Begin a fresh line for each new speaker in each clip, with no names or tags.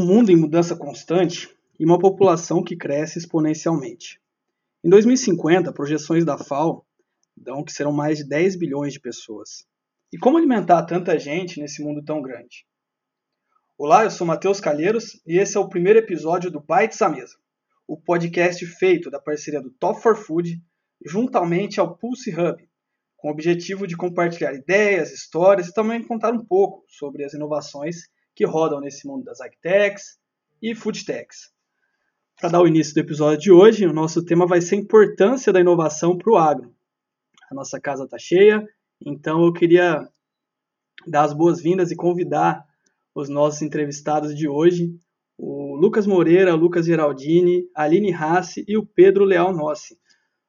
um mundo em mudança constante e uma população que cresce exponencialmente. Em 2050, projeções da FAO dão que serão mais de 10 bilhões de pessoas. E como alimentar tanta gente nesse mundo tão grande? Olá, eu sou Matheus Calheiros e esse é o primeiro episódio do Bites à Mesa, o podcast feito da parceria do Top for Food juntamente ao Pulse Hub, com o objetivo de compartilhar ideias, histórias e também contar um pouco sobre as inovações que rodam nesse mundo das agtechs e foodtechs. Para dar o início do episódio de hoje, o nosso tema vai ser a importância da inovação para o agro. A nossa casa está cheia, então eu queria dar as boas-vindas e convidar os nossos entrevistados de hoje, o Lucas Moreira, o Lucas Geraldini, a Aline Rassi e o Pedro Leal Nossi.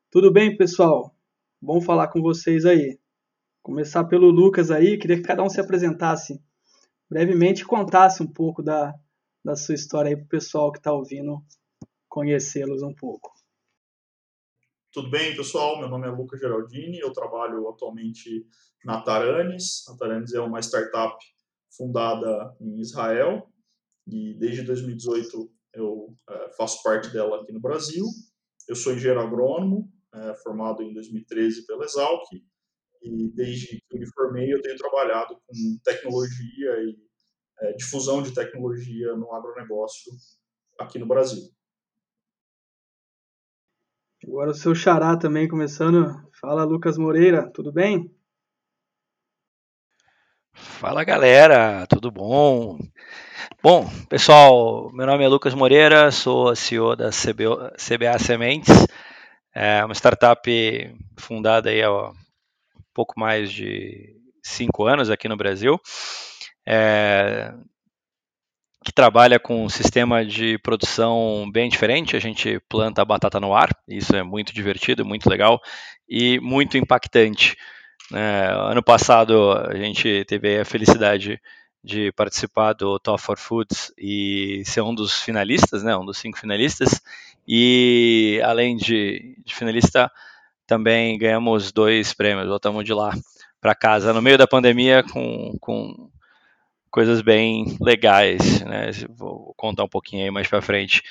Tudo bem, pessoal? Bom falar com vocês aí. Começar pelo Lucas aí, queria que cada um se apresentasse brevemente contasse um pouco da, da sua história aí para o pessoal que está ouvindo conhecê-los um pouco.
Tudo bem, pessoal? Meu nome é Lucas Geraldini, eu trabalho atualmente na Taranis. A Taranis é uma startup fundada em Israel e desde 2018 eu é, faço parte dela aqui no Brasil. Eu sou engenheiro agrônomo, é, formado em 2013 pela Exalc e desde que eu me formei eu tenho trabalhado com tecnologia e é, difusão de tecnologia no agronegócio aqui no Brasil.
Agora o seu xará também começando. Fala Lucas Moreira, tudo bem?
Fala galera, tudo bom? Bom, pessoal, meu nome é Lucas Moreira, sou CEO da CBO, CBA Sementes, é uma startup fundada aí há pouco mais de cinco anos aqui no Brasil, é, que trabalha com um sistema de produção bem diferente. A gente planta batata no ar, isso é muito divertido, muito legal e muito impactante. É, ano passado a gente teve a felicidade de participar do Top for Foods e ser um dos finalistas, né, um dos cinco finalistas. E além de, de finalista, também ganhamos dois prêmios, voltamos de lá para casa no meio da pandemia com, com coisas bem legais, né? Vou contar um pouquinho aí mais para frente.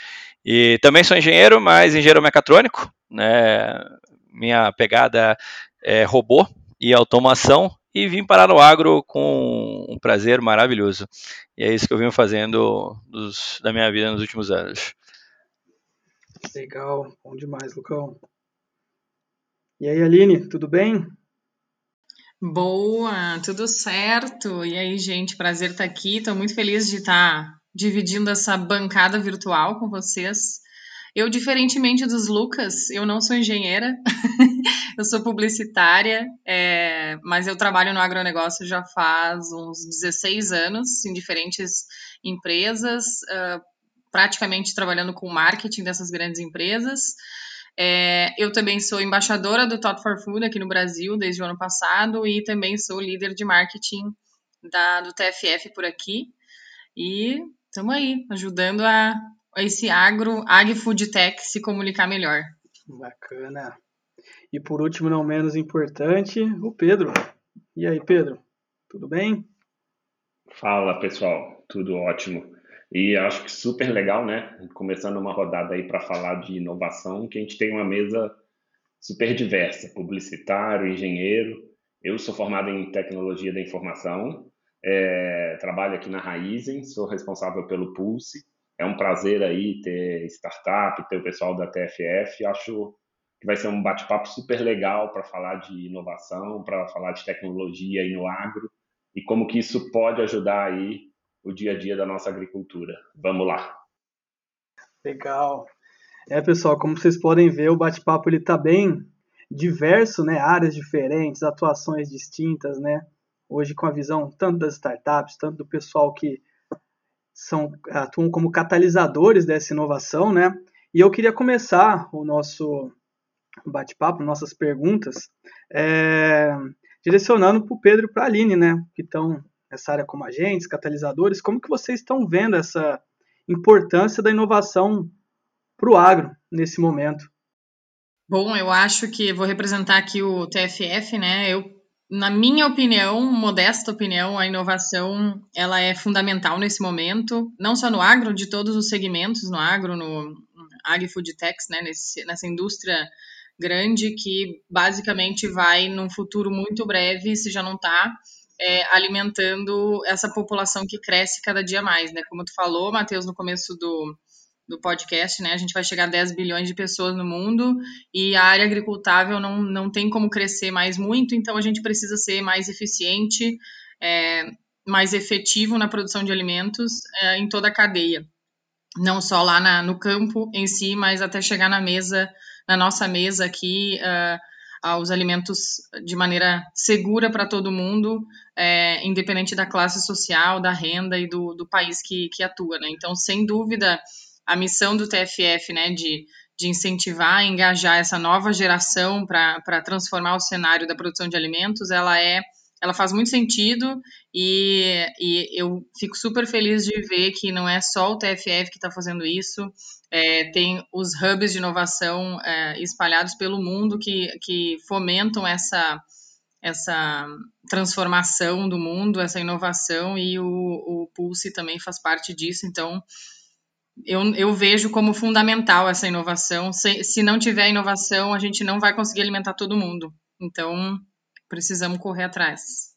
E também sou engenheiro, mas engenheiro mecatrônico, né? Minha pegada é robô e automação e vim parar no agro com um prazer maravilhoso. E é isso que eu venho fazendo dos, da minha vida nos últimos anos.
Legal, bom demais, Lucão. E aí, Aline, tudo bem?
Boa, tudo certo. E aí, gente, prazer estar aqui. Estou muito feliz de estar dividindo essa bancada virtual com vocês. Eu, diferentemente dos Lucas, eu não sou engenheira, eu sou publicitária, é, mas eu trabalho no agronegócio já faz uns 16 anos, em diferentes empresas, uh, praticamente trabalhando com marketing dessas grandes empresas. É, eu também sou embaixadora do Top for Food aqui no Brasil desde o ano passado e também sou líder de marketing da, do TFF por aqui. E estamos aí, ajudando a, a esse agro, agri-food tech se comunicar melhor.
Bacana. E por último, não menos importante, o Pedro. E aí, Pedro? Tudo bem?
Fala, pessoal. Tudo ótimo. E acho que super legal, né? Começando uma rodada aí para falar de inovação, que a gente tem uma mesa super diversa, publicitário, engenheiro. Eu sou formado em tecnologia da informação, é, trabalho aqui na Raizen, sou responsável pelo Pulse. É um prazer aí ter startup, ter o pessoal da TFF. Acho que vai ser um bate-papo super legal para falar de inovação, para falar de tecnologia aí no agro e como que isso pode ajudar aí o dia a dia da nossa agricultura. Vamos lá.
Legal. É, pessoal, como vocês podem ver, o bate-papo ele tá bem diverso, né? Áreas diferentes, atuações distintas, né? Hoje com a visão tanto das startups, tanto do pessoal que são atuam como catalisadores dessa inovação, né? E eu queria começar o nosso bate-papo, nossas perguntas, é, direcionando para o Pedro e para a Aline, né? Que estão nessa área como agentes, catalisadores, como que vocês estão vendo essa importância da inovação para o agro nesse momento?
Bom, eu acho que vou representar aqui o TFF, né? Eu na minha opinião, modesta opinião, a inovação ela é fundamental nesse momento, não só no agro, de todos os segmentos, no agro, no agri-food techs, né, nesse, nessa indústria grande que basicamente vai, num futuro muito breve, se já não está, é, alimentando essa população que cresce cada dia mais, né? Como tu falou, Matheus, no começo do, do podcast, né? A gente vai chegar a 10 bilhões de pessoas no mundo e a área agricultável não, não tem como crescer mais muito, então a gente precisa ser mais eficiente, é, mais efetivo na produção de alimentos é, em toda a cadeia. Não só lá na, no campo em si, mas até chegar na mesa, na nossa mesa aqui, uh, aos alimentos de maneira segura para todo mundo, é, independente da classe social, da renda e do, do país que, que atua. Né? Então, sem dúvida, a missão do TFF, né, de, de incentivar, engajar essa nova geração para transformar o cenário da produção de alimentos, ela é ela faz muito sentido e, e eu fico super feliz de ver que não é só o TFF que está fazendo isso, é, tem os hubs de inovação é, espalhados pelo mundo que, que fomentam essa, essa transformação do mundo, essa inovação, e o, o Pulse também faz parte disso, então eu, eu vejo como fundamental essa inovação. Se, se não tiver inovação, a gente não vai conseguir alimentar todo mundo. Então, precisamos correr atrás.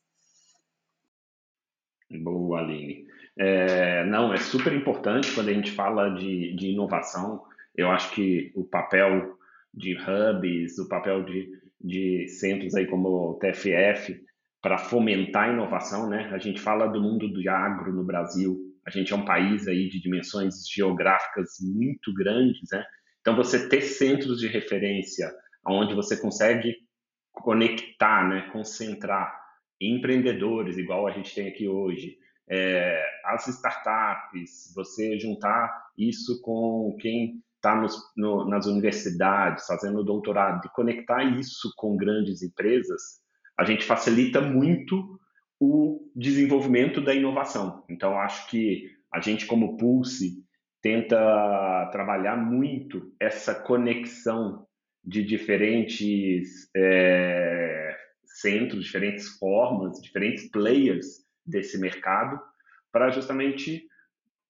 Boa, Aline. É, não, é super importante quando a gente fala de, de inovação. Eu acho que o papel de hubs, o papel de, de centros aí como o TFF para fomentar a inovação, né? A gente fala do mundo do agro no Brasil, a gente é um país aí de dimensões geográficas muito grandes, né? Então você ter centros de referência onde você consegue conectar, né, concentrar empreendedores, igual a gente tem aqui hoje, é, as startups, você juntar isso com quem está nas universidades, fazendo doutorado, e conectar isso com grandes empresas, a gente facilita muito o desenvolvimento da inovação. Então, acho que a gente, como Pulse, tenta trabalhar muito essa conexão de diferentes é, centros, diferentes formas, diferentes players desse mercado, para justamente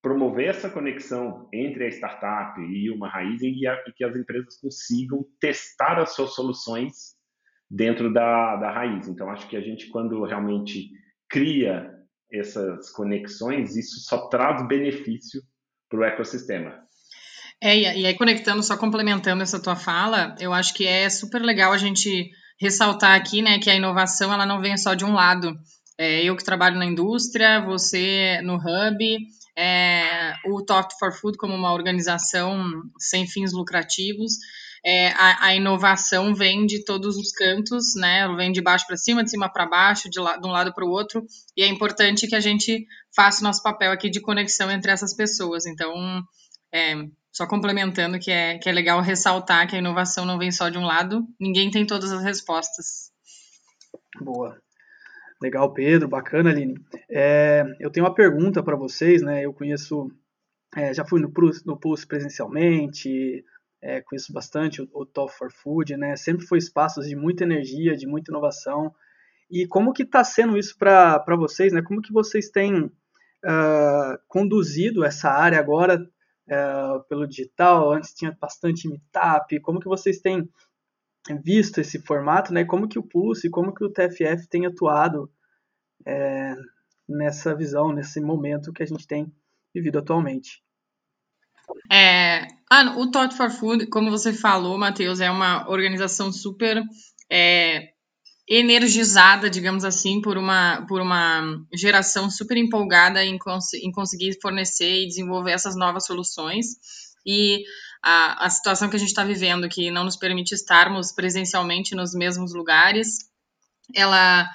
promover essa conexão entre a startup e uma raiz e, a, e, que as empresas consigam testar as suas soluções dentro da, da raiz. Então, acho que a gente, quando realmente cria essas conexões, isso só traz benefício para o ecossistema.
É, e aí conectando, só complementando essa tua fala, eu acho que é super legal a gente ressaltar aqui, né, que a inovação ela não vem só de um lado. É, eu que trabalho na indústria, você no Hub, é, o Talk for Food como uma organização sem fins lucrativos, é, a, a, inovação vem de todos os cantos, né? Vem de baixo para cima, de cima para baixo, de, la, de um lado para o outro, e é importante que a gente faça o nosso papel aqui de conexão entre essas pessoas. Então, é, só complementando que é, que é legal ressaltar que a inovação não vem só de um lado, ninguém tem todas as respostas.
Boa. Legal, Pedro, bacana, Aline. É, eu tenho uma pergunta para vocês, né? Eu conheço, é, já fui no, no Pulse presencialmente, é, conheço bastante o, o Top for Food, né? Sempre foi espaços de muita energia, de muita inovação. E como que está sendo isso para vocês, né? Como que vocês têm uh, conduzido essa área agora uh, pelo digital? Antes tinha bastante meetup. Como que vocês têm visto esse formato, né? Como que o Pulse, como que o TFF tem atuado é, nessa visão, nesse momento que a gente tem vivido atualmente?
É, ah, o Thought for Food, como você falou, Matheus, é uma organização super é, energizada, digamos assim, por uma, por uma geração super empolgada em, cons em conseguir fornecer e desenvolver essas novas soluções. E a, a situação que a gente está vivendo, que não nos permite estarmos presencialmente nos mesmos lugares, ela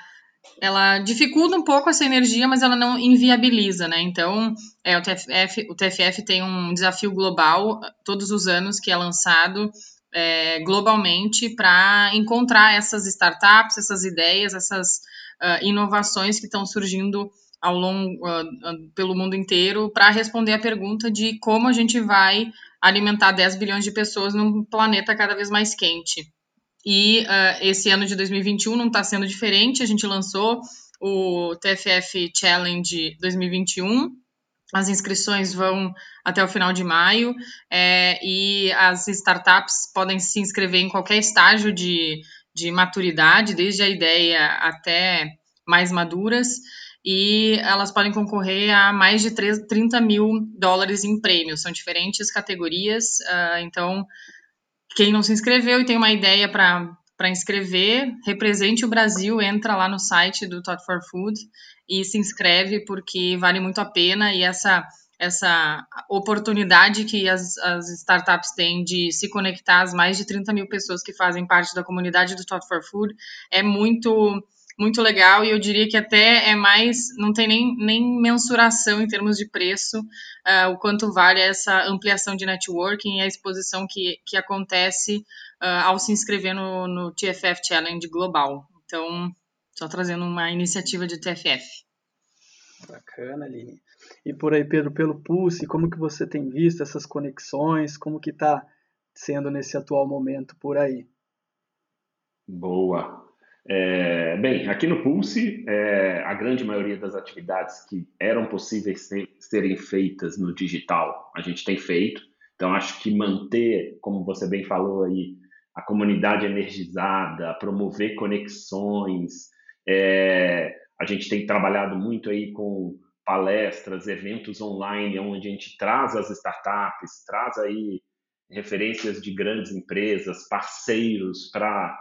ela dificulta um pouco essa energia, mas ela não inviabiliza, né? Então, é, o, TFF, o TFF tem um desafio global todos os anos que é lançado é, globalmente para encontrar essas startups, essas ideias, essas uh, inovações que estão surgindo ao longo uh, pelo mundo inteiro para responder a pergunta de como a gente vai alimentar 10 bilhões de pessoas num planeta cada vez mais quente. E uh, esse ano de 2021 não está sendo diferente. A gente lançou o TFF Challenge 2021. As inscrições vão até o final de maio é, e as startups podem se inscrever em qualquer estágio de, de maturidade, desde a ideia até mais maduras, e elas podem concorrer a mais de 30 mil dólares em prêmios. São diferentes categorias, uh, então quem não se inscreveu e tem uma ideia para para inscrever, represente o Brasil, entra lá no site do Thought for Food e se inscreve porque vale muito a pena e essa essa oportunidade que as, as startups têm de se conectar às mais de 30 mil pessoas que fazem parte da comunidade do Thought for Food é muito muito legal e eu diria que até é mais, não tem nem, nem mensuração em termos de preço, uh, o quanto vale essa ampliação de networking e a exposição que, que acontece uh, ao se inscrever no, no TFF Challenge Global. Então, só trazendo uma iniciativa de TFF.
Bacana, Aline. E por aí, Pedro, pelo Pulse, como que você tem visto essas conexões? Como que está sendo nesse atual momento por aí?
Boa. É, bem, aqui no Pulse, é, a grande maioria das atividades que eram possíveis ser, serem feitas no digital, a gente tem feito. Então, acho que manter, como você bem falou aí, a comunidade energizada, promover conexões. É, a gente tem trabalhado muito aí com palestras, eventos online, onde a gente traz as startups, traz aí referências de grandes empresas, parceiros para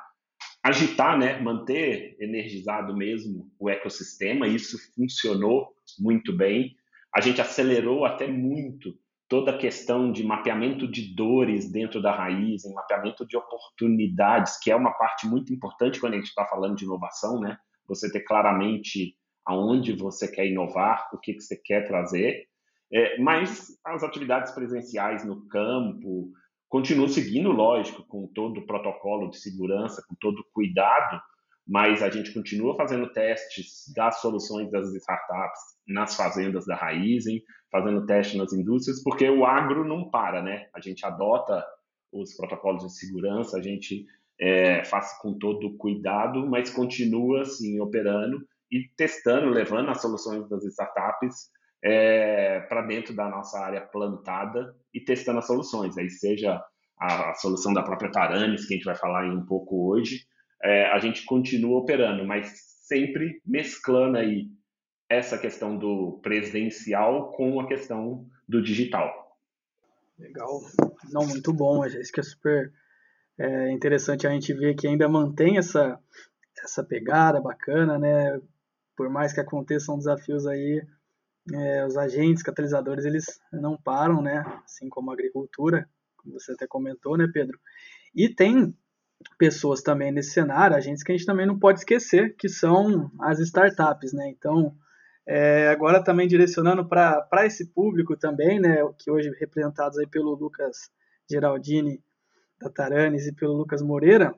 agitar, né, manter energizado mesmo o ecossistema. Isso funcionou muito bem. A gente acelerou até muito toda a questão de mapeamento de dores dentro da raiz, em mapeamento de oportunidades, que é uma parte muito importante quando a gente está falando de inovação, né? Você ter claramente aonde você quer inovar, o que, que você quer trazer. É, mas as atividades presenciais no campo, Continuo seguindo, lógico, com todo o protocolo de segurança, com todo o cuidado, mas a gente continua fazendo testes das soluções das startups nas fazendas da Raizen, fazendo testes nas indústrias, porque o agro não para, né? A gente adota os protocolos de segurança, a gente é, faz com todo cuidado, mas continua assim operando e testando, levando as soluções das startups é, para dentro da nossa área plantada e testando as soluções. Aí seja a, a solução da própria Taranis, que a gente vai falar um pouco hoje, é, a gente continua operando, mas sempre mesclando aí essa questão do presencial com a questão do digital.
Legal, não muito bom, isso que é super é, interessante a gente ver que ainda mantém essa essa pegada bacana, né? Por mais que aconteçam desafios aí, é, os agentes catalisadores eles não param, né? Assim como a agricultura, como você até comentou, né, Pedro? E tem pessoas também nesse cenário, agentes que a gente também não pode esquecer, que são as startups, né? Então, é, agora também direcionando para esse público também, né, que hoje representados aí pelo Lucas Geraldini da Taranes e pelo Lucas Moreira,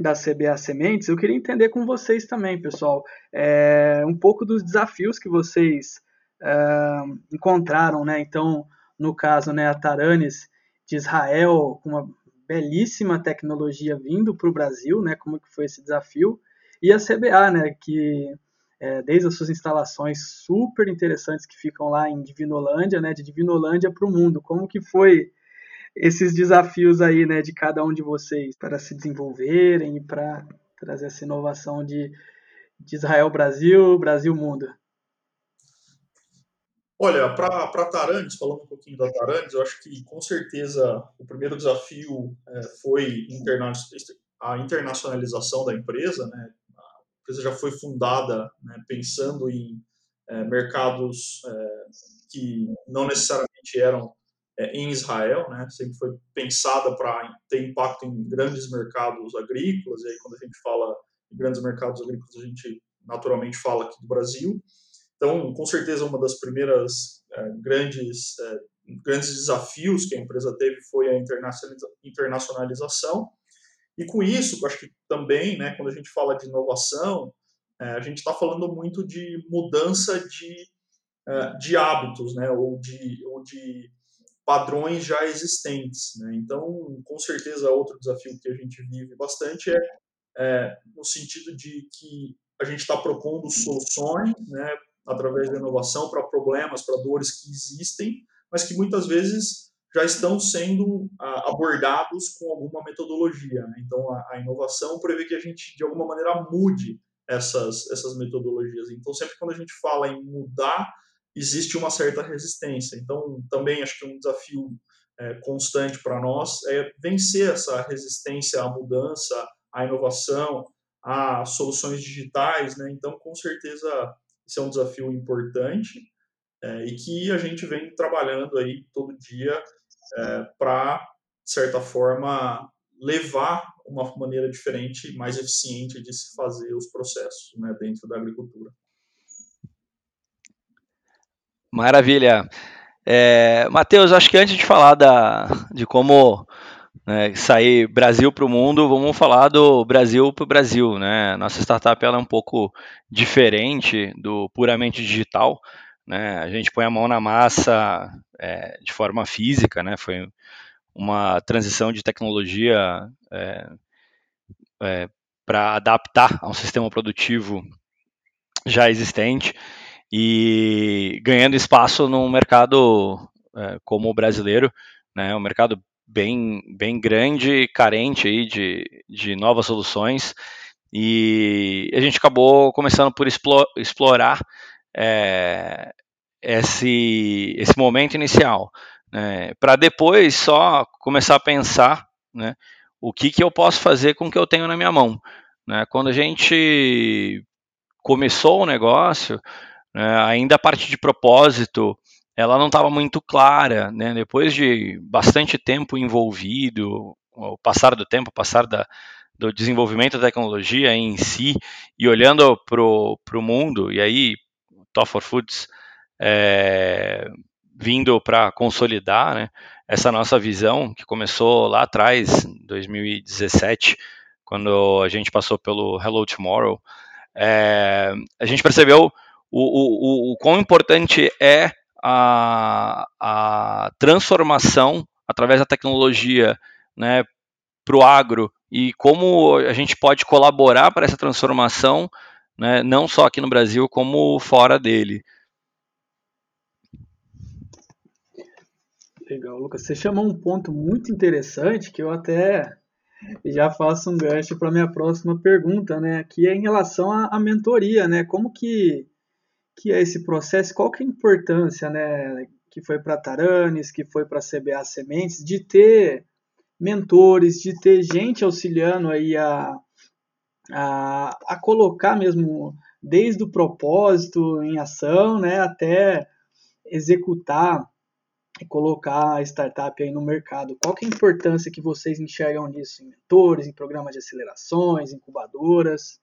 da CBA Sementes, eu queria entender com vocês também, pessoal, é, um pouco dos desafios que vocês uh, encontraram, né? Então, no caso, né, a Taranes de Israel, com uma belíssima tecnologia vindo para o Brasil, né? Como que foi esse desafio? E a CBA, né? Que é, desde as suas instalações super interessantes que ficam lá em Divinolândia, né? De Divinolândia para o mundo, como que foi esses desafios aí, né? De cada um de vocês para se desenvolverem e para trazer essa inovação de, de Israel Brasil, Brasil mundo.
Olha, para Tarandes, falando um pouquinho da Tarandes, eu acho que com certeza o primeiro desafio é, foi interna a internacionalização da empresa. Né? A empresa já foi fundada né, pensando em é, mercados é, que não necessariamente eram é, em Israel, né? sempre foi pensada para ter impacto em grandes mercados agrícolas, e aí quando a gente fala em grandes mercados agrícolas, a gente naturalmente fala aqui do Brasil. Então, com certeza, uma das primeiras é, grandes, é, grandes desafios que a empresa teve foi a internacionalização. E com isso, acho que também, né, quando a gente fala de inovação, é, a gente está falando muito de mudança de, é, de hábitos, né, ou de, ou de padrões já existentes. Né? Então, com certeza, outro desafio que a gente vive bastante é, é no sentido de que a gente está propondo soluções, né, através da inovação para problemas, para dores que existem, mas que muitas vezes já estão sendo ah, abordados com alguma metodologia. Né? Então, a, inovação prevê que a gente, de alguma maneira, mude essas, essas metodologias. Então, sempre quando a gente fala em mudar, existe uma certa resistência. Então, também acho que um desafio é, constante para nós é vencer essa resistência à mudança, à inovação, a soluções digitais. Né? Então, com certeza, esse é um desafio importante é, e que a gente vem trabalhando aí todo dia é, para, de certa forma, levar uma maneira diferente, mais eficiente de se fazer os processos né, dentro da agricultura.
Maravilha. É, Matheus, acho que antes de falar da, de como né, sair Brasil para o mundo, vamos falar do Brasil para o Brasil. Né? Nossa startup ela é um pouco diferente do puramente digital. Né? A gente põe a mão na massa é, de forma física, né? foi uma transição de tecnologia é, é, para adaptar a um sistema produtivo já existente e ganhando espaço num mercado é, como o brasileiro, né, um mercado bem, bem grande, carente aí de, de novas soluções, e a gente acabou começando por explorar é, esse, esse momento inicial, né, para depois só começar a pensar né, o que, que eu posso fazer com o que eu tenho na minha mão. Né? Quando a gente começou o negócio, né, ainda a parte de propósito ela não estava muito clara. Né? Depois de bastante tempo envolvido, o passar do tempo, o passar da, do desenvolvimento da tecnologia em si, e olhando para o mundo, e aí Toffler Foods é, vindo para consolidar né, essa nossa visão, que começou lá atrás, em 2017, quando a gente passou pelo Hello Tomorrow, é, a gente percebeu o, o, o quão importante é a, a transformação através da tecnologia né, para o agro e como a gente pode colaborar para essa transformação, né, não só aqui no Brasil, como fora dele.
Legal, Lucas. Você chamou um ponto muito interessante que eu até já faço um gancho para minha próxima pergunta, né? Que é em relação à, à, mentoria, né? Como que, que é esse processo? Qual que é a importância, né? Que foi para Taranes, que foi para CBA Sementes, de ter mentores, de ter gente auxiliando aí a, a, a colocar mesmo desde o propósito em ação, né? Até executar colocar a startup aí no mercado. Qual que é a importância que vocês enxergam nisso em mentores, em programas de acelerações, incubadoras?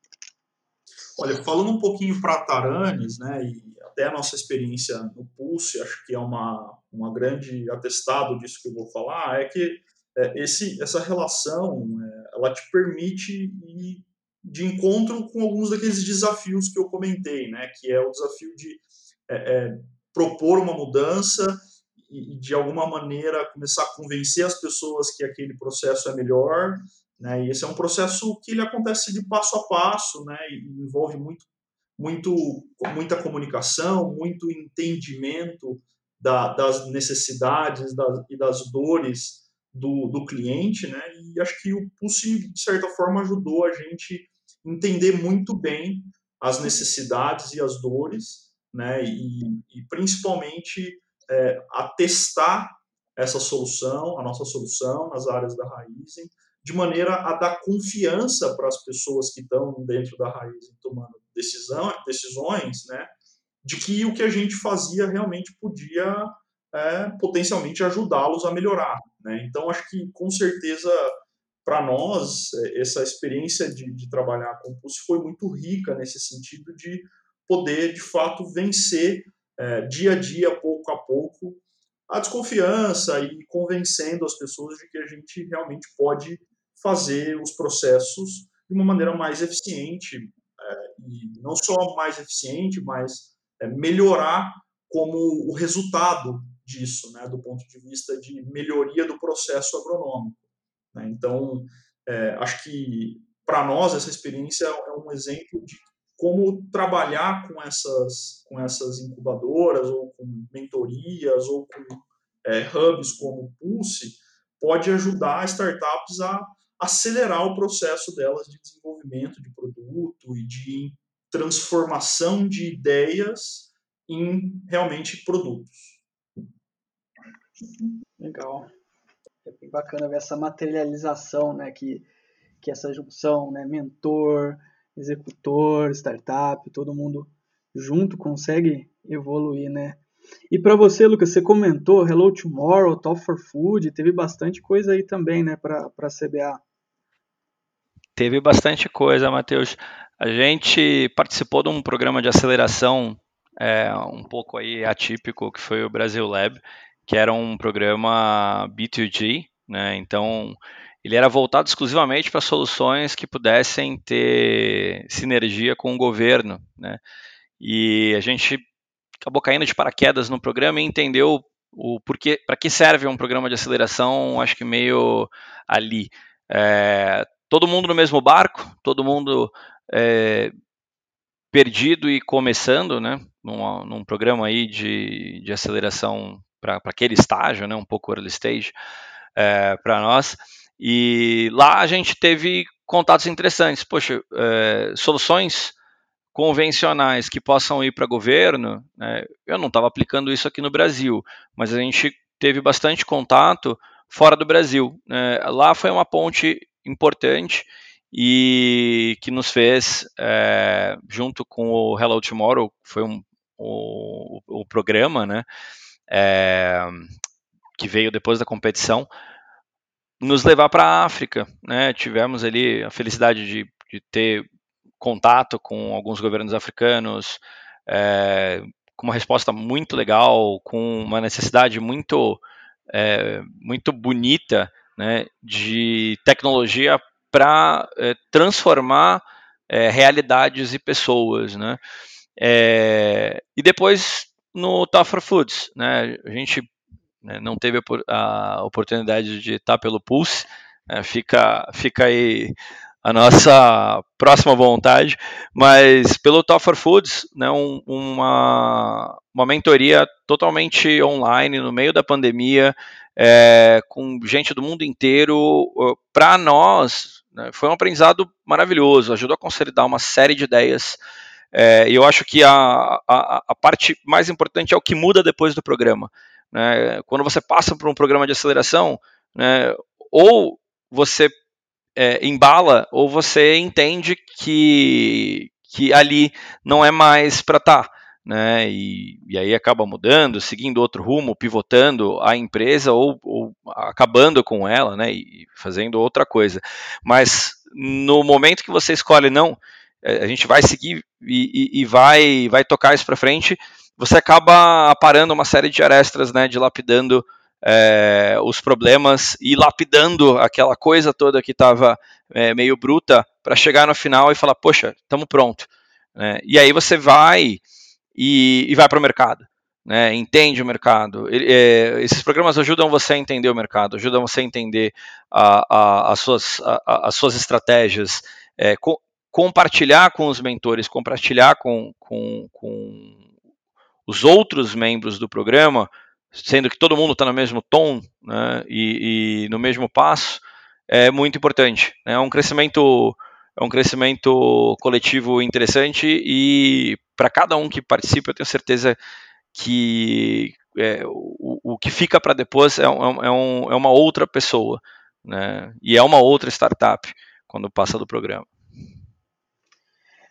Olha, falando um pouquinho para Taranes, né, e até a nossa experiência no Pulse, acho que é uma, uma grande atestado disso que eu vou falar, é que é, esse, essa relação, é, ela te permite ir de encontro com alguns daqueles desafios que eu comentei, né, que é o desafio de é, é propor uma mudança e, de alguma maneira começar a convencer as pessoas que aquele processo é melhor, né? E esse é um processo que ele acontece de passo a passo, né? E envolve muito, muito, muita comunicação, muito entendimento da, das necessidades das, e das dores do, do cliente, né? E acho que o Pulse, de certa forma, ajudou a gente entender muito bem as necessidades e as dores, né? E, e principalmente é, a testar essa solução, a nossa solução nas áreas da Raizen, de maneira a dar confiança para as pessoas que estão dentro da Raizen tomando decisão, decisões, né, de que o que a gente fazia realmente podia é, potencialmente ajudá-los a melhorar. Né? Então, acho que com certeza para nós essa experiência de, de trabalhar com o Pulse foi muito rica nesse sentido de poder de fato vencer é, dia a dia, pouco a pouco, a desconfiança e convencendo as pessoas de que a gente realmente pode fazer os processos de uma maneira mais eficiente, é, e não só mais eficiente, mas é, melhorar como o resultado disso, né, do ponto de vista de melhoria do processo agronômico. Né? Então, é, acho que para nós essa experiência é um exemplo de como trabalhar com essas, com essas incubadoras, ou com mentorias, ou com é, hubs como Pulse, pode ajudar startups a acelerar o processo delas de desenvolvimento de produto e de transformação de ideias em realmente produtos.
Legal. É bem bacana ver essa materialização, né, que, que essa junção, né, mentor, executor, startup, todo mundo junto consegue evoluir, né? E para você, Lucas, você comentou Hello Tomorrow, Top for Food, teve bastante coisa aí também, né, para a CBA.
Teve bastante coisa, Matheus. A gente participou de um programa de aceleração é, um pouco aí atípico, que foi o Brasil Lab, que era um programa B2G, né? Então, ele era voltado exclusivamente para soluções que pudessem ter sinergia com o governo, né? E a gente acabou caindo de paraquedas no programa e entendeu o porquê, para que serve um programa de aceleração, acho que meio ali. É, todo mundo no mesmo barco, todo mundo é, perdido e começando, né? Num, num programa aí de, de aceleração para aquele estágio, né? Um pouco early stage é, para nós. E lá a gente teve contatos interessantes. Poxa, é, soluções convencionais que possam ir para governo, né, eu não estava aplicando isso aqui no Brasil, mas a gente teve bastante contato fora do Brasil. Né. Lá foi uma ponte importante e que nos fez, é, junto com o Hello Tomorrow, foi um, o, o programa, né, é, que veio depois da competição, nos levar para a África. Né? Tivemos ali a felicidade de, de, ter contato com alguns governos africanos, é, com uma resposta muito legal, com uma necessidade muito, muito bonita né, de tecnologia para é, transformar é, realidades e pessoas. Né? É, e depois no Tougher Foods, né, a gente né, não teve a oportunidade de estar pelo Pulse, né, fica, fica aí a nossa próxima vontade, mas pelo Top for Foods, né, um, uma, uma mentoria totalmente online no meio da pandemia, é, com gente do mundo inteiro, para nós né, foi um aprendizado maravilhoso, ajudou a consolidar uma série de ideias. É, e eu acho que a, a, a parte mais importante é o que muda depois do programa. Né? Quando você passa por um programa de aceleração, né, ou você é, embala, ou você entende que, que ali não é mais para estar. Tá, né? E, e, aí acaba mudando, seguindo outro rumo, pivotando a empresa ou, ou acabando com ela, né? E fazendo outra coisa. Mas no momento que você escolhe, não, é, a gente vai seguir e, e, e vai, vai tocar isso para frente, você acaba parando uma série de arestas, né, dilapidando é, os problemas e lapidando aquela coisa toda que estava é, meio bruta para chegar no final e falar, poxa, estamos pronto. Né? E aí você vai e, e vai para o mercado. Né, entende o mercado. É, esses programas ajudam você a entender o mercado, ajudam você a entender a, a, as, suas, a, as suas estratégias, é, co compartilhar com os mentores, compartilhar com, com, com os outros membros do programa, sendo que todo mundo está no mesmo tom né, e, e, no mesmo passo, é muito importante. Né? É um crescimento é um crescimento coletivo interessante e para cada um que participa, eu tenho certeza que é, o, o, que fica para depois é, um, é, um, é, uma outra pessoa, né? E é uma outra startup quando passa do programa.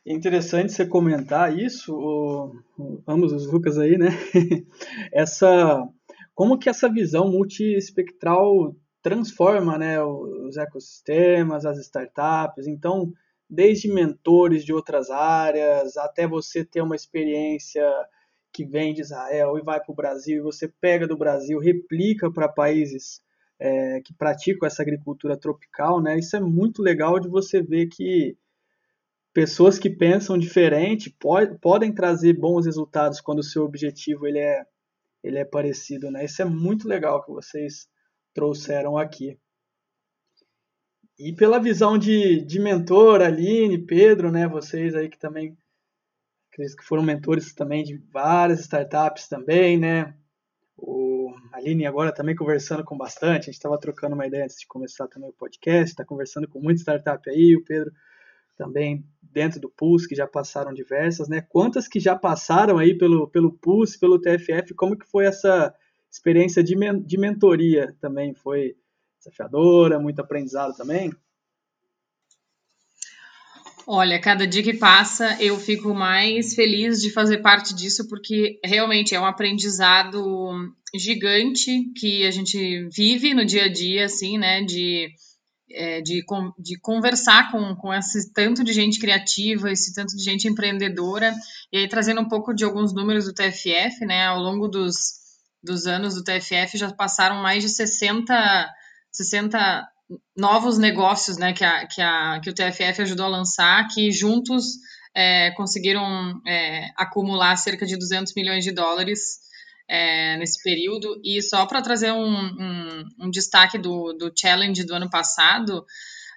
É interessante você comentar isso, o, o, ambos os Lucas aí, né? essa, como que essa visão multiespectral transforma né, os ecossistemas, as startups. Então, desde mentores de outras áreas, até você ter uma experiência que vem de Israel e vai para o Brasil, e você pega do Brasil, replica para países é, que praticam essa agricultura tropical, né? Isso é muito legal de você ver que pessoas que pensam diferente podem trazer bons resultados quando o seu objetivo ele é ele é parecido, né? Isso é muito legal que vocês trouxeram aqui. E pela visão de, de mentor, Aline, Pedro, né? Vocês aí que também que foram mentores também de várias startups também, né? O Aline agora também conversando com bastante, a gente estava trocando uma ideia antes de começar também o podcast, está conversando com muita startup aí, o Pedro também dentro do Pulse, que já passaram diversas, né? Quantas que já passaram aí pelo, pelo Pulse, pelo TFF, como que foi essa experiência de, men de mentoria também? Foi desafiadora, muito aprendizado também?
Olha, cada dia que passa eu fico mais feliz de fazer parte disso, porque realmente é um aprendizado gigante que a gente vive no dia a dia, assim, né? De, é, de, de conversar com, com esse tanto de gente criativa, esse tanto de gente empreendedora, e aí trazendo um pouco de alguns números do TFF, né? Ao longo dos, dos anos do TFF já passaram mais de 60, 60 novos negócios né, que, a, que, a, que o TFF ajudou a lançar, que juntos é, conseguiram é, acumular cerca de 200 milhões de dólares é, nesse período. E só para trazer um, um, um, destaque do, do challenge do ano passado,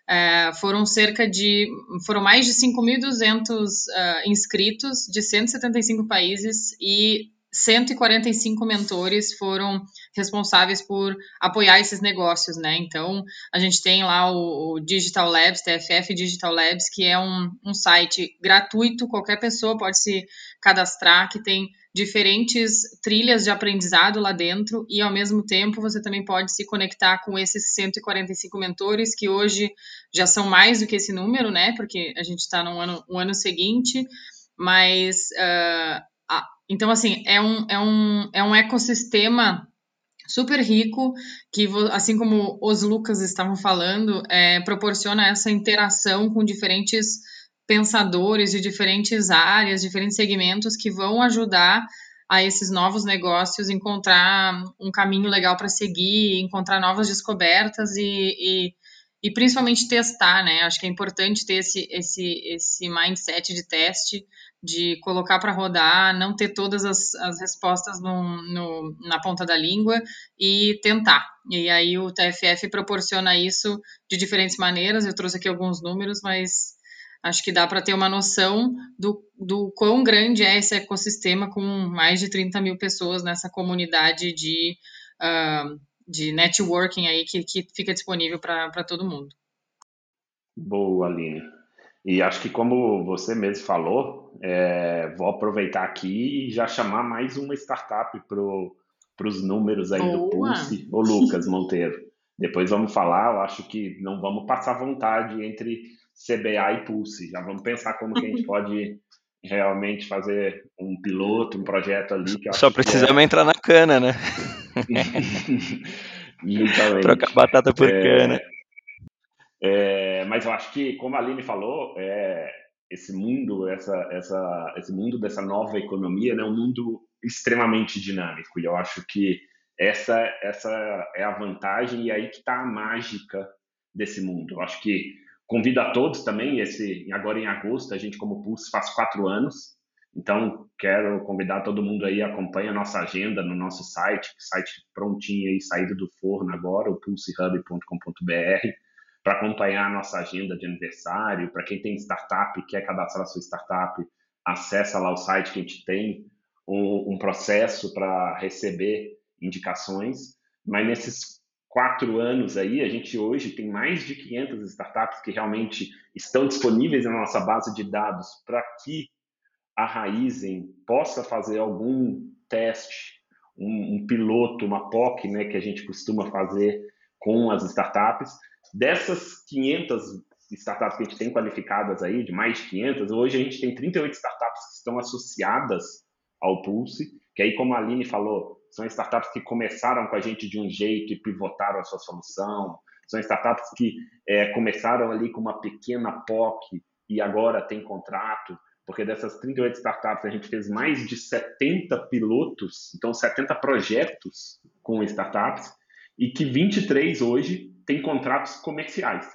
é, foram cerca de foram mais de 5.200 uh, ah, inscritos de 175 países e 145 mentores foram responsáveis por apoiar esses negócios, né? Então, a gente tem lá o, o Digital Labs, TFF Digital Labs, que é um, um site gratuito, qualquer pessoa pode se cadastrar, que tem diferentes trilhas de aprendizado lá dentro e ao mesmo tempo você também pode se conectar com esses 145 mentores que hoje já são mais do que esse número, né? Porque a gente está no ano, um ano seguinte, mas uh, então, assim, é um, é um, é um ecossistema super rico que, assim como os Lucas estavam falando, é, proporciona essa interação com diferentes pensadores de diferentes áreas, diferentes segmentos que vão ajudar a esses novos negócios encontrar um caminho legal para seguir, encontrar novas descobertas e, e, e, principalmente testar, né? Acho que é importante ter esse, esse, esse mindset de teste de colocar para rodar, não ter todas as, as respostas no, no, na ponta da língua e tentar. E aí o TFF proporciona isso de diferentes maneiras. Eu trouxe aqui alguns números, mas acho que dá para ter uma noção do, do quão grande é esse ecossistema com mais de 30 mil pessoas nessa comunidade de, uh, de networking aí que, que fica disponível para todo mundo.
Boa, Aline. E acho que como você mesmo falou, é, vou aproveitar aqui e já chamar mais uma startup para os números aí Boa. do Pulse, o Lucas Monteiro. Depois vamos falar, eu acho que não vamos passar vontade entre CBA e Pulse. Já vamos pensar como que a gente pode realmente fazer um piloto, um projeto ali.
Só precisamos é... entrar na cana, né? Trocar batata por é... cana.
É, mas eu acho que, como a Aline falou, é, esse mundo, essa, essa, esse mundo dessa nova economia né, é um mundo extremamente dinâmico. E eu acho que essa, essa é a vantagem e aí que está a mágica desse mundo. Eu acho que convido a todos também, esse agora em agosto, a gente como Pulse faz quatro anos, então quero convidar todo mundo aí, acompanha a nossa agenda no nosso site, site prontinho aí, saído do forno agora, o pulsehub.com.br, para acompanhar a nossa agenda de aniversário. Para quem tem startup quer cadastrar a sua startup, acessa lá o site que a gente tem um, um processo para receber indicações. Mas nesses quatro anos aí, a gente hoje tem mais de 500 startups que realmente estão disponíveis na nossa base de dados para que a Raizen possa fazer algum teste, um, um, piloto, uma POC, né, que a gente costuma fazer com as startups, Dessas 500 startups que a gente tem qualificadas aí, de mais de 500, hoje a gente tem 38 startups que estão associadas ao Pulse, que aí, como a Aline falou, são startups que começaram com a gente de um jeito e pivotaram a sua solução, são startups que é, começaram ali com uma pequena POC e agora tem contrato, porque dessas 38 startups a gente fez mais de 70 pilotos, então 70 projetos com startups, e que 23 hoje tem contratos comerciais.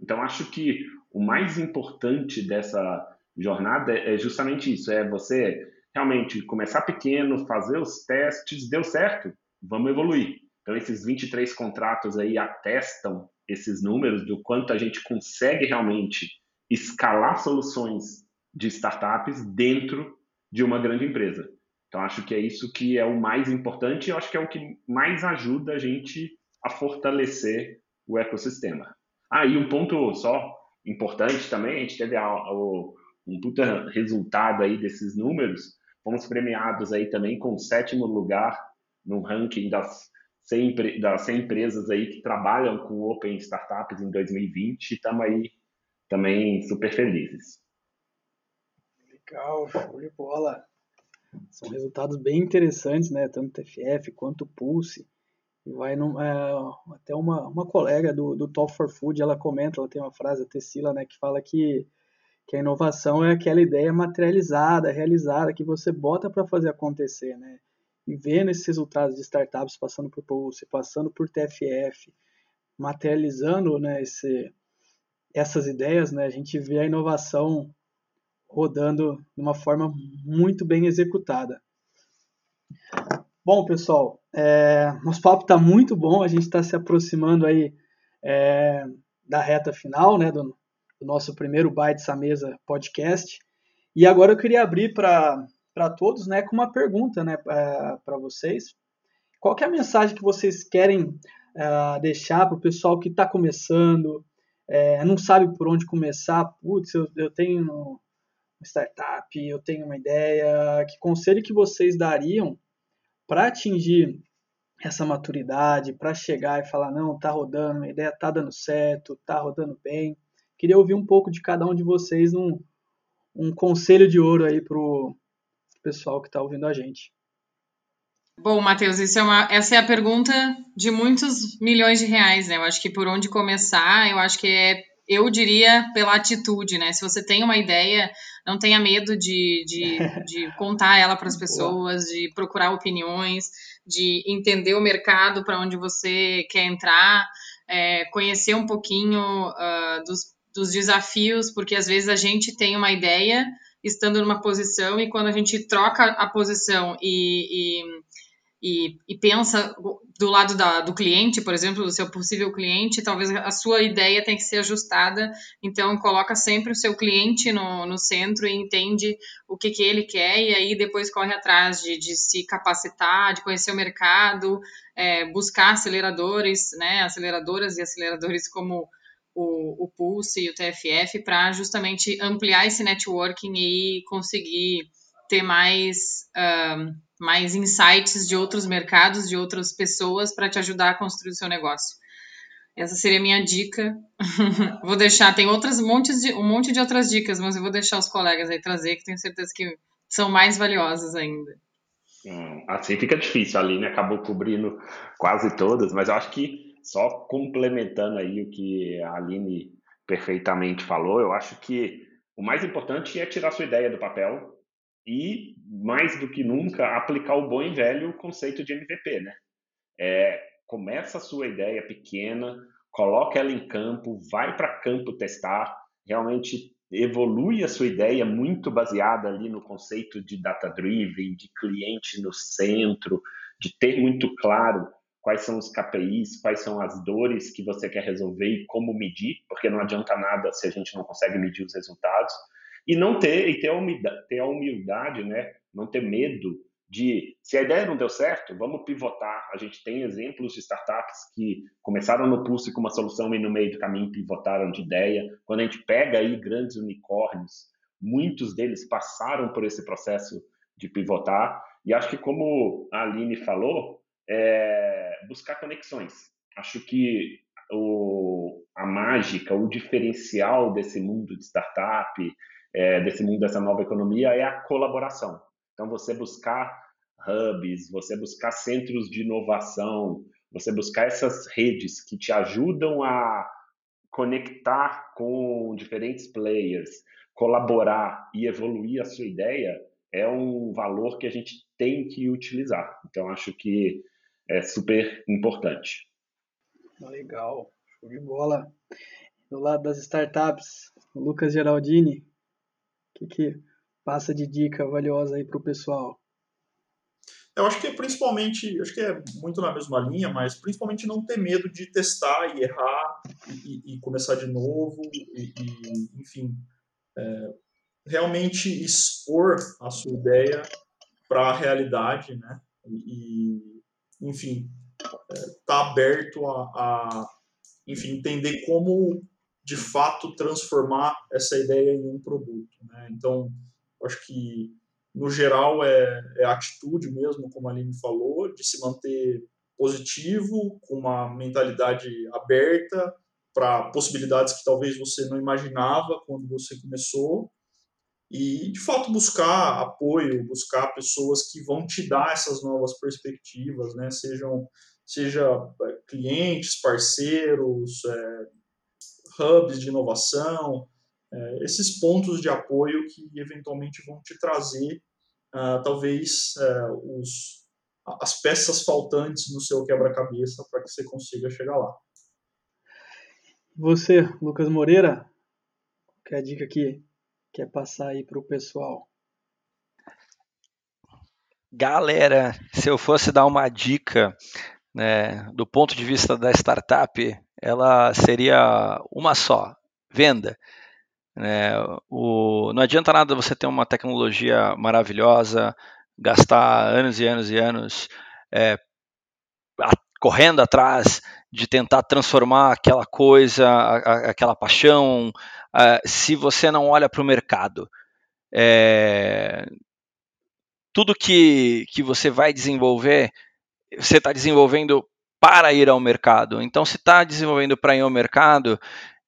Então, acho que o mais importante dessa jornada é justamente isso: é você realmente começar pequeno, fazer os testes, deu certo, vamos evoluir. Então, esses 23 contratos aí atestam esses números do quanto a gente consegue realmente escalar soluções de startups dentro de uma grande empresa. Então, acho que é isso que é o mais importante e acho que é o que mais ajuda a gente a fortalecer o ecossistema. Ah, e um ponto só importante também, a gente teve a, a, um puta resultado aí desses números, fomos premiados aí também com o sétimo lugar no ranking das 100, das 100 empresas aí que trabalham com Open Startups em 2020 e estamos aí também super felizes.
Legal, show de bola. São resultados bem interessantes, né? Tanto TFF quanto Pulse. E vai num, é, até uma, uma colega do, do Top for Food, ela comenta, ela tem uma frase, a Tessila, né, que fala que, que a inovação é aquela ideia materializada, realizada, que você bota para fazer acontecer, né? E vendo esses resultados de startups passando por Pulse, passando por TFF, materializando né, esse, essas ideias, né, a gente vê a inovação rodando de uma forma muito bem executada. Bom, pessoal, é, nosso papo está muito bom, a gente está se aproximando aí é, da reta final, né, do, do nosso primeiro Bytes à Mesa podcast. E agora eu queria abrir para todos, né, com uma pergunta, né, para vocês. Qual é a mensagem que vocês querem é, deixar para o pessoal que está começando, é, não sabe por onde começar? Putz, eu, eu tenho startup, eu tenho uma ideia. Que conselho que vocês dariam para atingir essa maturidade, para chegar e falar, não, tá rodando, minha ideia tá dando certo, tá rodando bem. Queria ouvir um pouco de cada um de vocês um, um conselho de ouro aí pro pessoal que está ouvindo a gente.
Bom, Matheus, é essa é a pergunta de muitos milhões de reais, né? Eu acho que por onde começar, eu acho que é eu diria pela atitude, né? Se você tem uma ideia, não tenha medo de, de, de contar ela para as pessoas, de procurar opiniões, de entender o mercado para onde você quer entrar, é, conhecer um pouquinho uh, dos, dos desafios, porque às vezes a gente tem uma ideia estando numa posição e quando a gente troca a posição e, e e, e pensa do lado da, do cliente, por exemplo, do seu possível cliente, talvez a sua ideia tenha que ser ajustada. Então, coloca sempre o seu cliente no, no centro e entende o que, que ele quer, e aí depois corre atrás de, de se capacitar, de conhecer o mercado, é, buscar aceleradores, né, aceleradoras e aceleradores como o, o Pulse e o TFF, para justamente ampliar esse networking e conseguir ter mais. Mais insights de outros mercados, de outras pessoas para te ajudar a construir o seu negócio. Essa seria a minha dica. vou deixar, tem outras montes de, um monte de outras dicas, mas eu vou deixar os colegas aí trazer, que tenho certeza que são mais valiosas ainda.
Hum, assim fica difícil, a Aline acabou cobrindo quase todas, mas eu acho que só complementando aí o que a Aline perfeitamente falou, eu acho que o mais importante é tirar sua ideia do papel e, mais do que nunca, aplicar o bom e velho conceito de MVP, né? É, começa a sua ideia pequena, coloca ela em campo, vai para campo testar, realmente evolui a sua ideia muito baseada ali no conceito de data-driven, de cliente no centro, de ter muito claro quais são os KPIs, quais são as dores que você quer resolver e como medir, porque não adianta nada se a gente não consegue medir os resultados e não ter e ter a humildade, ter a humildade, né? Não ter medo de se a ideia não deu certo, vamos pivotar. A gente tem exemplos de startups que começaram no Pulse com uma solução e no meio do caminho pivotaram de ideia. Quando a gente pega aí grandes unicórnios, muitos deles passaram por esse processo de pivotar. E acho que como a Aline falou, é buscar conexões. Acho que o, a mágica, o diferencial desse mundo de startup, é, desse mundo dessa nova economia é a colaboração. Então, você buscar hubs, você buscar centros de inovação, você buscar essas redes que te ajudam a conectar com diferentes players, colaborar e evoluir a sua ideia é um valor que a gente tem que utilizar. Então, acho que é super importante.
Legal, show de bola. Do lado das startups, Lucas Geraldini, que, que passa de dica valiosa aí para o pessoal?
Eu acho que principalmente, acho que é muito na mesma linha, mas principalmente não ter medo de testar e errar e, e começar de novo, e, e enfim, é, realmente expor a sua ideia para a realidade, né? E, enfim, é, tá aberto a, a, enfim, entender como de fato transformar essa ideia em um produto, né? Então, acho que no geral é, é atitude mesmo, como a Aline falou, de se manter positivo, com uma mentalidade aberta para possibilidades que talvez você não imaginava quando você começou e de fato buscar apoio, buscar pessoas que vão te dar essas novas perspectivas, né? Sejam seja é, clientes, parceiros, é, hubs de inovação, é, esses pontos de apoio que eventualmente vão te trazer uh, talvez uh, os, as peças faltantes no seu quebra-cabeça para que você consiga chegar lá.
Você, Lucas Moreira, qual é a dica que quer passar aí para o pessoal?
Galera, se eu fosse dar uma dica né, do ponto de vista da startup, ela seria uma só: venda. É, o, não adianta nada você ter uma tecnologia maravilhosa, gastar anos e anos e anos é, a, correndo atrás de tentar transformar aquela coisa, a, a, aquela paixão, se você não olha para o mercado. É, tudo que, que você vai desenvolver, você está desenvolvendo para ir ao mercado. Então, se está desenvolvendo para ir ao mercado,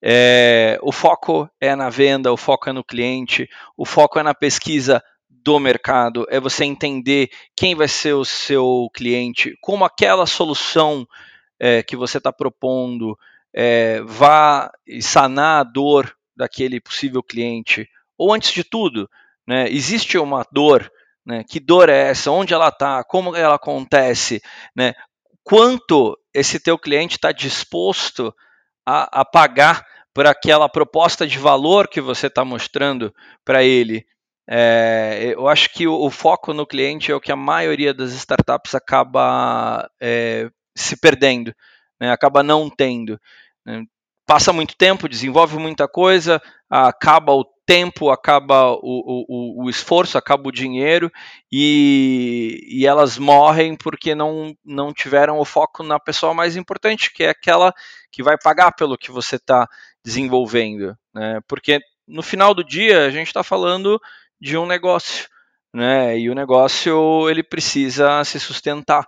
é, o foco é na venda, o foco é no cliente, o foco é na pesquisa do mercado, é você entender quem vai ser o seu cliente, como aquela solução é, que você está propondo é, vá sanar a dor daquele possível cliente. Ou antes de tudo, né, existe uma dor, né, que dor é essa, onde ela está, como ela acontece, né, quanto esse teu cliente está disposto a, a pagar por aquela proposta de valor que você está mostrando para ele. É, eu acho que o, o, foco no cliente é o que a maioria das startups acaba é, se perdendo, né, acaba não tendo. Né. Passa muito tempo, desenvolve muita coisa, acaba o tempo, acaba o, o, o esforço, acaba o dinheiro e, e, elas morrem porque não, não tiveram o foco na pessoa mais importante, que é aquela que vai pagar pelo que você está desenvolvendo. Né? Porque no final do dia a gente está falando de um negócio, né? E o negócio ele precisa se sustentar.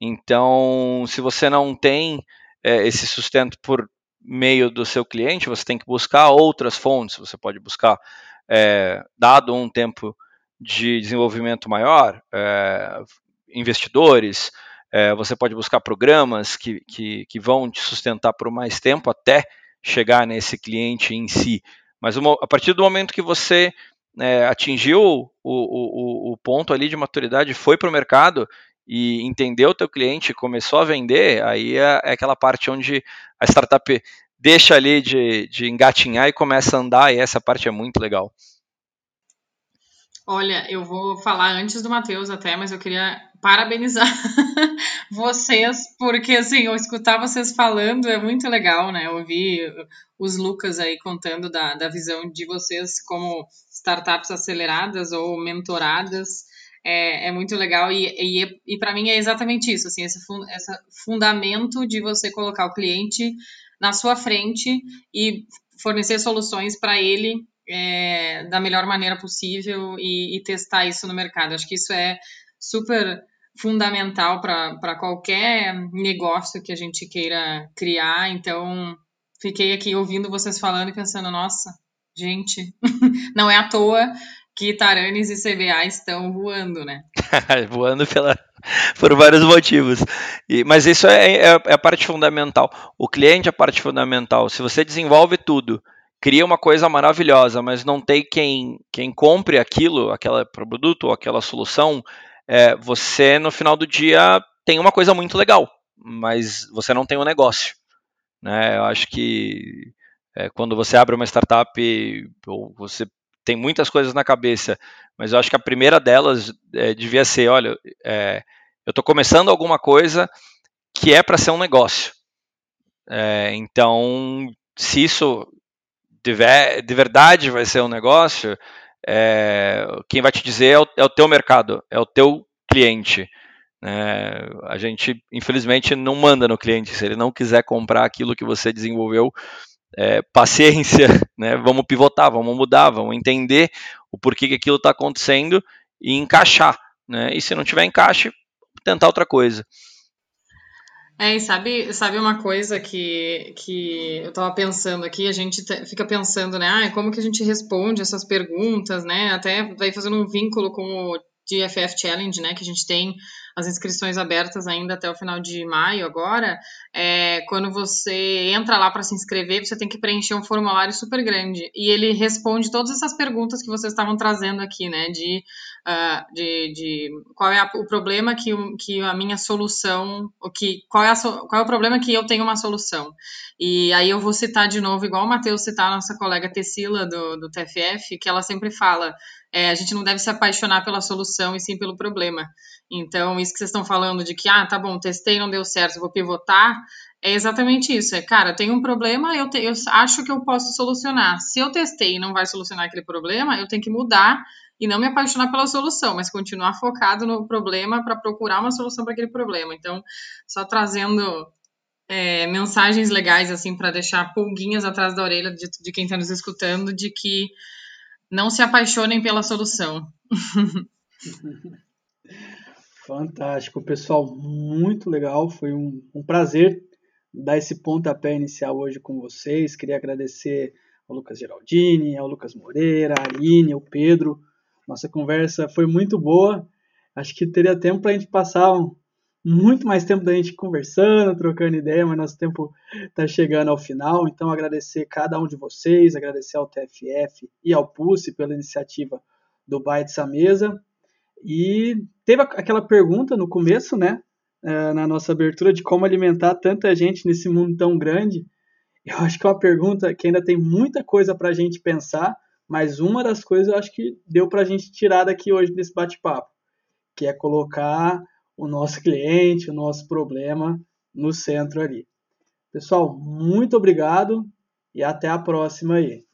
Então, se você não tem é, esse sustento por meio do seu cliente, você tem que buscar outras fontes. Você pode buscar, é, dado um tempo de desenvolvimento maior, é, investidores, é, você pode buscar programas que, que, que, vão te sustentar por mais tempo até chegar nesse cliente em si. Mas uma, a partir do momento que você é, atingiu o, o, o, ponto ali de maturidade, foi para o mercado e entendeu o teu cliente, começou a vender, aí é, é, aquela parte onde a startup deixa ali de, de engatinhar e começa a andar, e essa parte é muito legal.
Olha, eu vou falar antes do Matheus até, mas eu queria parabenizar vocês, porque assim, eu escutar vocês falando é muito legal, né? Ouvir os Lucas aí contando da, da visão de vocês como startups aceleradas ou mentoradas. É, é muito legal e, e, e para mim é exatamente isso, assim, esse, fun, esse fundamento de você colocar o cliente na sua frente e fornecer soluções para ele é, da melhor maneira possível e, e, testar isso no mercado. Acho que isso é super fundamental para qualquer negócio que a gente queira criar. Então, fiquei aqui ouvindo vocês falando e pensando, nossa, gente, não é à toa que Taranes e CBA estão voando, né?
voando pela, por vários motivos. E, mas isso é, é, é, a parte fundamental. O cliente é a parte fundamental. Se você desenvolve tudo, cria uma coisa maravilhosa, mas não tem quem, quem compre aquilo, aquele produto ou aquela solução, é, você no final do dia tem uma coisa muito legal, mas você não tem um negócio. Né? Eu acho que é, quando você abre uma startup ou você tem muitas coisas na cabeça, mas eu acho que a primeira delas é, devia ser, olha, é, eu estou começando alguma coisa que é para ser um negócio. É, então, se isso de, de, verdade vai ser um negócio, é, quem vai te dizer é o, é o, teu mercado, é o teu cliente. É, a gente, infelizmente, não manda no cliente. Se ele não quiser comprar aquilo que você desenvolveu, é, paciência, né? vamos pivotar, vamos mudar, vamos entender o porquê que aquilo está acontecendo e encaixar. Né? E se não tiver encaixe, tentar outra coisa.
É, e sabe, sabe uma coisa que, que eu tava pensando aqui, a gente fica pensando, né, ah, como que a gente responde essas perguntas, né, até vai fazendo um vínculo com o GFF Challenge, né, que a gente tem as inscrições abertas ainda até o final de maio agora, é, quando você entra lá para se inscrever, você tem que preencher um formulário super grande, e ele responde todas essas perguntas que vocês estavam trazendo aqui, né, de uh, de, de, qual é a, o problema que, que a minha solução, o que, qual, é a, qual é o problema que eu tenho uma solução. E aí eu vou citar de novo, igual o Matheus citar a nossa colega Tessila do, do TFF, que ela sempre fala, é, a gente não deve se apaixonar pela solução e sim pelo problema. Então, isso que vocês estão falando de que, ah, tá bom, testei, não deu certo, vou pivotar, é exatamente isso. É, cara, tem um problema, eu, te, eu acho que eu posso solucionar. Se eu testei e não vai solucionar aquele problema, eu tenho que mudar e não me apaixonar pela solução, mas continuar focado no problema para procurar uma solução para aquele problema. Então, só trazendo é, mensagens legais assim para deixar pulguinhas atrás da orelha de, de quem está nos escutando de que não se apaixonem pela solução.
Fantástico, pessoal, muito legal. Foi um, um prazer dar esse pontapé inicial hoje com vocês. Queria agradecer ao Lucas Geraldini, ao Lucas Moreira, a Aline, ao Pedro nossa conversa foi muito boa. Acho que teria tempo para a gente passar um, muito mais tempo da gente conversando, trocando ideia, mas nosso tempo está chegando ao final. Então, agradecer cada um de vocês, agradecer ao TFF e ao Pulse pela iniciativa do Bytes à Mesa. E teve aquela pergunta no começo, né, é, na nossa abertura, de como alimentar tanta gente nesse mundo tão grande. Eu acho que é uma pergunta que ainda tem muita coisa para a gente pensar, mas uma das coisas eu acho que deu para a gente tirar daqui hoje nesse bate-papo, que é colocar o nosso cliente, o nosso problema no centro ali. Pessoal, muito obrigado e até a próxima aí.